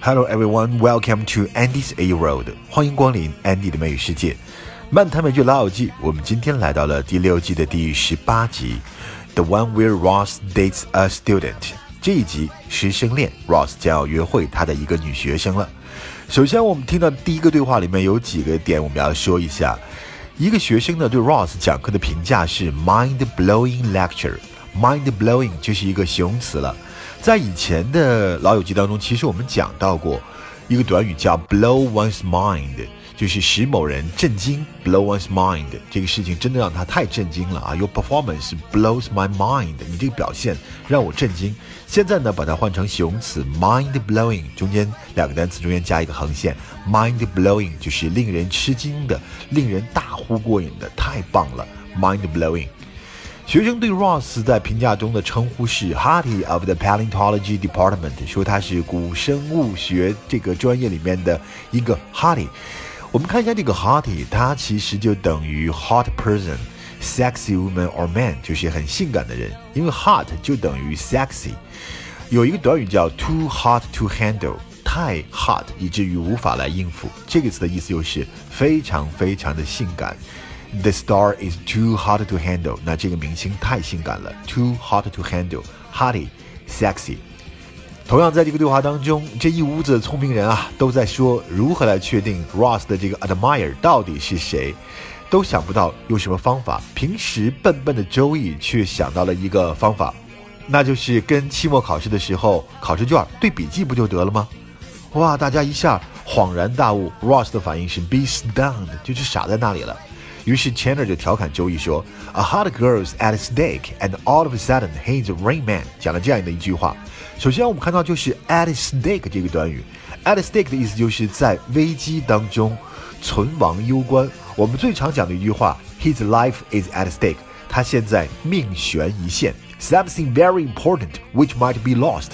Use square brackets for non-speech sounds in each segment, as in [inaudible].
Hello everyone, welcome to Andy's A Road。欢迎光临 Andy 的美语世界。漫谈美剧老友记，我们今天来到了第六季的第十八集，The one where Ross dates a student。这一集师生恋，Ross 将要约会他的一个女学生了。首先，我们听到第一个对话里面有几个点，我们要说一下。一个学生呢对 Ross 讲课的评价是 mind blowing lecture。mind blowing 就是一个形容词了。在以前的老友记当中，其实我们讲到过一个短语叫 blow one's mind，就是使某人震惊。blow one's mind 这个事情真的让他太震惊了啊！Your performance blows my mind，你这个表现让我震惊。现在呢，把它换成形容词 mind blowing，中间两个单词中间加一个横线，mind blowing 就是令人吃惊的、令人大呼过瘾的，太棒了，mind blowing。学生对 Ross 在评价中的称呼是 Hottie of the Paleontology Department，说他是古生物学这个专业里面的一个 Hottie。我们看一下这个 Hottie，它其实就等于 hot person，sexy woman or man，就是很性感的人。因为 hot 就等于 sexy。有一个短语叫 too hot to handle，太 hot 以至于无法来应付。这个词的意思就是非常非常的性感。The star is too hot to handle。那这个明星太性感了，too hot to handle，hotty，sexy。同样，在这个对话当中，这一屋子的聪明人啊，都在说如何来确定 Ross 的这个 admire 到底是谁，都想不到用什么方法。平时笨笨的周易却想到了一个方法，那就是跟期末考试的时候考试卷对笔记不就得了吗？哇，大家一下恍然大悟。Ross 的反应是 be stunned，就是傻在那里了。于是 Chandler 就调侃周易说：“A hot girl's at stake, and all of a sudden he's a rain man。”讲了这样的一句话。首先我们看到就是 at stake 这个短语，at stake 的意思就是在危机当中，存亡攸关。我们最常讲的一句话：“His life is at stake。”他现在命悬一线，something very important which might be lost。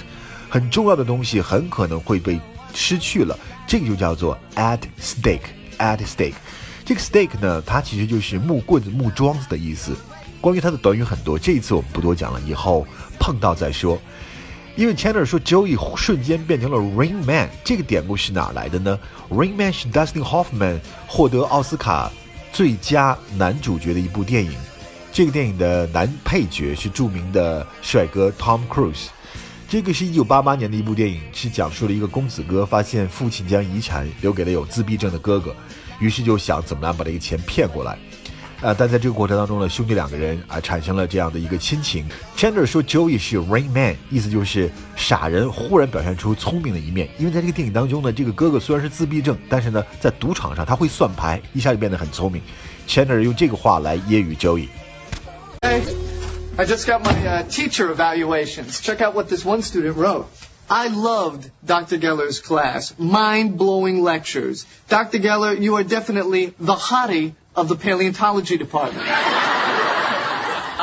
很重要的东西很可能会被失去了，这个就叫做 at stake，at stake。这个 stake 呢，它其实就是木棍子、木桩子的意思。关于它的短语很多，这一次我们不多讲了，以后碰到再说。因为 Chandler 说 Joey 瞬间变成了 Rain Man，这个典故是哪来的呢？Rain Man 是 Dustin Hoffman 获得奥斯卡最佳男主角的一部电影。这个电影的男配角是著名的帅哥 Tom Cruise。这个是一九八八年的一部电影，是讲述了一个公子哥发现父亲将遗产留给了有自闭症的哥哥。于是就想怎么样把这个钱骗过来，呃，但在这个过程当中呢，兄弟两个人啊产生了这样的一个亲情。Chandler 说 Joey 是 Rain Man，意思就是傻人忽然表现出聪明的一面。因为在这个电影当中呢，这个哥哥虽然是自闭症，但是呢，在赌场上他会算牌，一下就变得很聪明。Chandler 用这个话来揶揄 Joey。Hey, I just got my teacher evaluations. Check out what this one student wrote. I loved Dr. Geller's class. Mind-blowing lectures. Dr. Geller, you are definitely the hottie of the paleontology department. [laughs]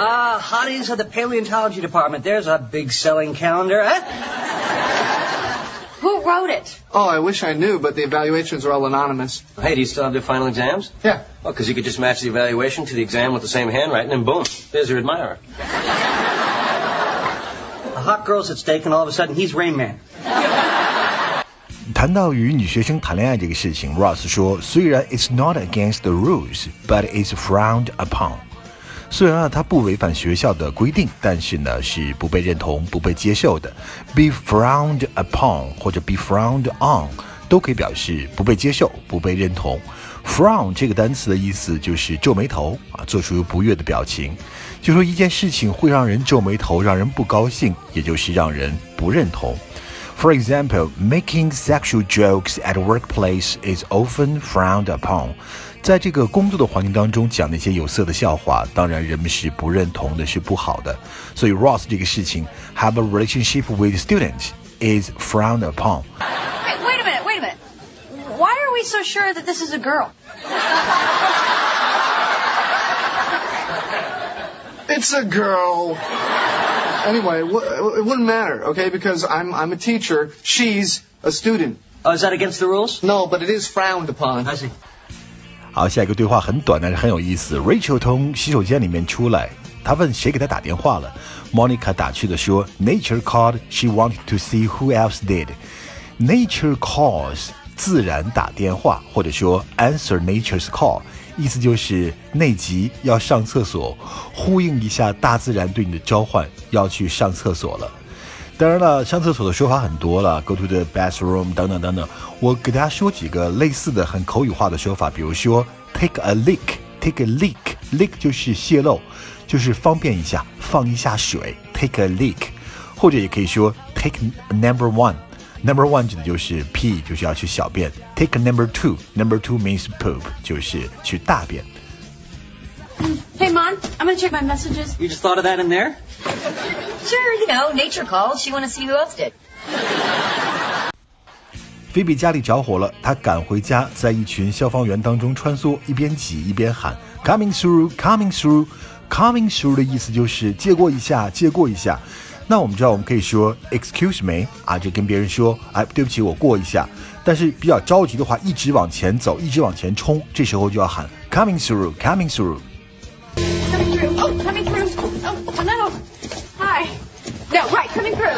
Ah, uh, hotties of the paleontology department. There's a big selling calendar, huh? Who wrote it? Oh, I wish I knew, but the evaluations are all anonymous. Hey, do you still have your final exams? Yeah. Well, because you could just match the evaluation to the exam with the same handwriting, and boom, there's your admirer A hot girl's at stake, and all of a sudden he's Rain Man. [laughs] 谈到与女学生谈恋爱这个事情，Ross 说：“虽然 it's not against the rules, but it's frowned upon。虽然啊，它不违反学校的规定，但是呢，是不被认同、不被接受的。Be frowned upon 或者 be frowned on 都可以表示不被接受、不被认同。 Frown 这个单词的意思就是皱眉头啊，做出不悦的表情。就说一件事情会让人皱眉头，让人不高兴，也就是让人不认同。For example, making sexual jokes at a workplace is often frowned upon。在这个工作的环境当中讲那些有色的笑话，当然人们是不认同的，是不好的。所以 Ross 这个事情，have a relationship with students is frowned upon。 we so sure that this is a girl? It's a girl. Anyway, it wouldn't matter, okay? Because I'm I'm a teacher. She's a student. Oh, is that against the rules? No, but it is frowned upon. I see. 好，下一个对话很短，但是很有意思。Rachel 从洗手间里面出来，她问谁给她打电话了。Monica 打趣的说：“Nature called. She wanted to see who else did.” Nature calls 自然打电话，或者说 answer nature's call，意思就是内急要上厕所，呼应一下大自然对你的召唤，要去上厕所了。当然了，上厕所的说法很多了，go to the bathroom 等等等等。我给大家说几个类似的很口语化的说法，比如说 take a leak，take a leak，leak 就是泄漏，就是方便一下放一下水，take a leak，或者也可以说 take number one。Number one 指的就是 P，就是要去小便。Take number two. Number two means poop，就是去大便。Hey, Mom, I'm gonna check my messages. You just thought of that in there? Sure, you know, nature calls. She want to see who else did. 菲比家里着火了，她赶回家，在一群消防员当中穿梭，一边挤一边喊 “Coming through, coming through, coming through” 的意思就是借过一下，借过一下。 那我们知道，我们可以说 "Excuse me" 啊，就跟别人说，哎，对不起，我过一下。但是比较着急的话，一直往前走，一直往前冲，这时候就要喊 "Coming through, coming through"。Coming through. Oh, coming through. Oh, no. Hi. No, right, coming through.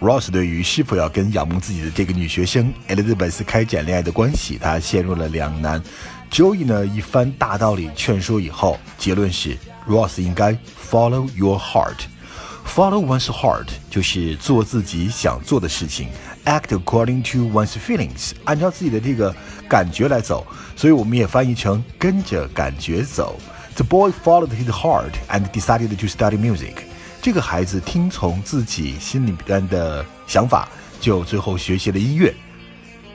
Ross 对于是否要跟仰慕自己的这个女学生 Elizabeth 开展恋爱的关系，他陷入了两难。Joey 呢一番大道理劝说以后，结论是 Ross 应该 follow your heart。Follow one's heart 就是做自己想做的事情，act according to one's feelings，按照自己的这个感觉来走。所以我们也翻译成跟着感觉走。The boy followed his heart and decided to study music。这个孩子听从自己心里边的想法，就最后学习了音乐。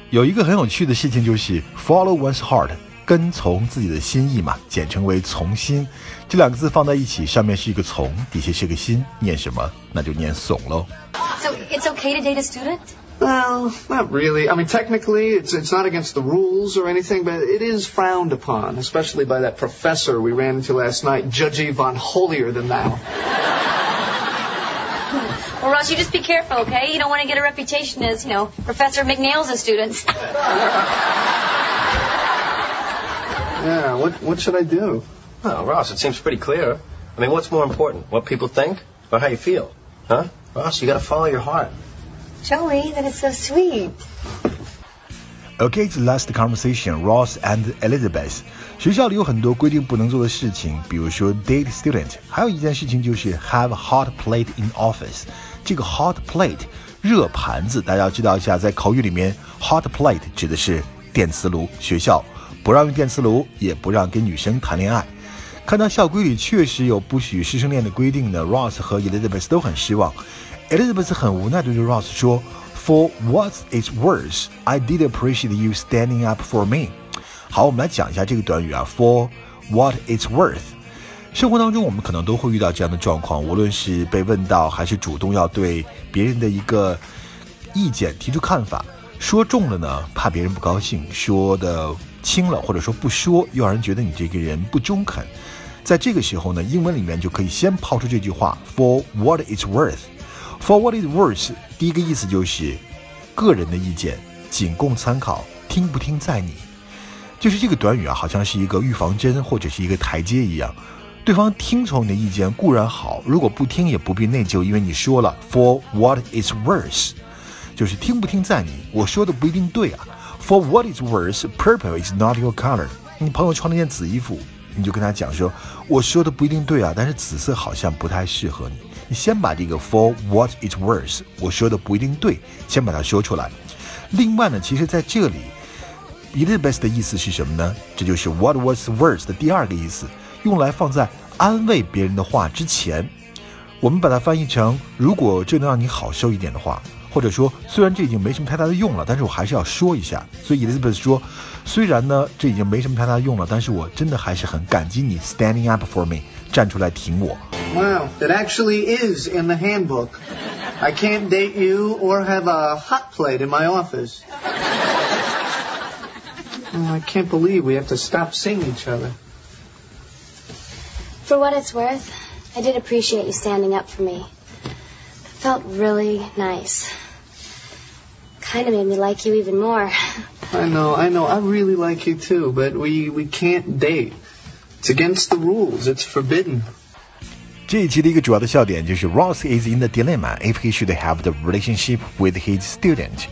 有一个很有趣的事情就是 follow one's heart，跟从自己的心意嘛，简称为从心。这两个字放在一起，上面是一个从，底下是个心，念什么？那就念怂喽。 So it's okay to date a student? Well, not really. I mean, technically, it's it's not against the rules or anything, but it is frowned upon, especially by that professor we ran into last night, Judgy von Holier than Thou. [laughs] Well, Ross, you just be careful, okay? You don't want to get a reputation as, you know, Professor McNails of students. [laughs] Yeah, what what should I do? Well, Ross, it seems pretty clear. I mean, what's more important, what people think or how you feel? Huh? Ross, you gotta follow your heart. Joey, that is so sweet. Okay, the last conversation, Ross and Elizabeth. 学校里有很多规定不能做的事情，比如说 date student，还有一件事情就是 have hot plate in office。这个 hot plate 热盘子，大家要知道一下，在口语里面，hot plate 指的是电磁炉，学校 不让用电磁炉，也不让跟女生谈恋爱。看到校规里确实有不许师生恋的规定呢，Ross 和 Elizabeth 都很失望。Elizabeth 很无奈地对 Ross 说：“For what it's worth, I did appreciate you standing up for me。”好，我们来讲一下这个短语啊，For what it's worth。生活当中，我们可能都会遇到这样的状况，无论是被问到，还是主动要对别人的一个意见提出看法，说重了呢，怕别人不高兴；说的轻了，或者说不说，又让人觉得你这个人不中肯。在这个时候呢，英文里面就可以先抛出这句话：For what it's worth。For what it's worth，第一个意思就是个人的意见，仅供参考，听不听在你。就是这个短语啊，好像是一个预防针或者是一个台阶一样。对方听从你的意见固然好，如果不听也不必内疚，因为你说了 For what it's worth，就是听不听在你。我说的不一定对啊。For what is worse, purple is not your color。你朋友穿了件紫衣服，你就跟他讲说，我说的不一定对啊，但是紫色好像不太适合你。你先把这个 For what is worse” 我说的不一定对，先把它说出来。另外呢，其实在这里。Elizabeth 的意思是什么呢？这就是 what was worse” 的第二个意思，用来放在安慰别人的话之前。我们把它翻译成：如果这能让你好受一点的话，或者说虽然这已经没什么太大的用了，但是我还是要说一下。所以 Elizabeth 说，虽然呢这已经没什么太大的用了，但是我真的还是很感激你 standing up for me，站出来挺我。 Wow, it actually is in the handbook. I can't date you or have a hot plate in my office. Oh, I can't believe we have to stop seeing each other. For what it's worth, I did appreciate you standing up for me. It felt really nice. Kind of made me like you even more. I know, I know. I really like you too, but we, we can't date. It's against the rules. It's forbidden. 这一期的一个主要的笑点就是 Ross is in the dilemma if he should have the relationship with his student。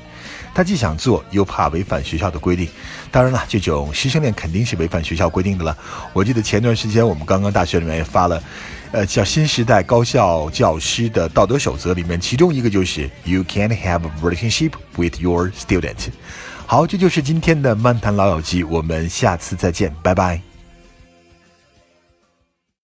他既想做，又怕违反学校的规定。当然了，这种师生恋肯定是违反学校规定的了。我记得前段时间我们刚刚大学里面也发了，呃，叫新时代高校教师的道德守则里面，其中一个就是 You can't have a relationship with your student。好，这就是今天的漫谈老友记，我们下次再见，拜拜。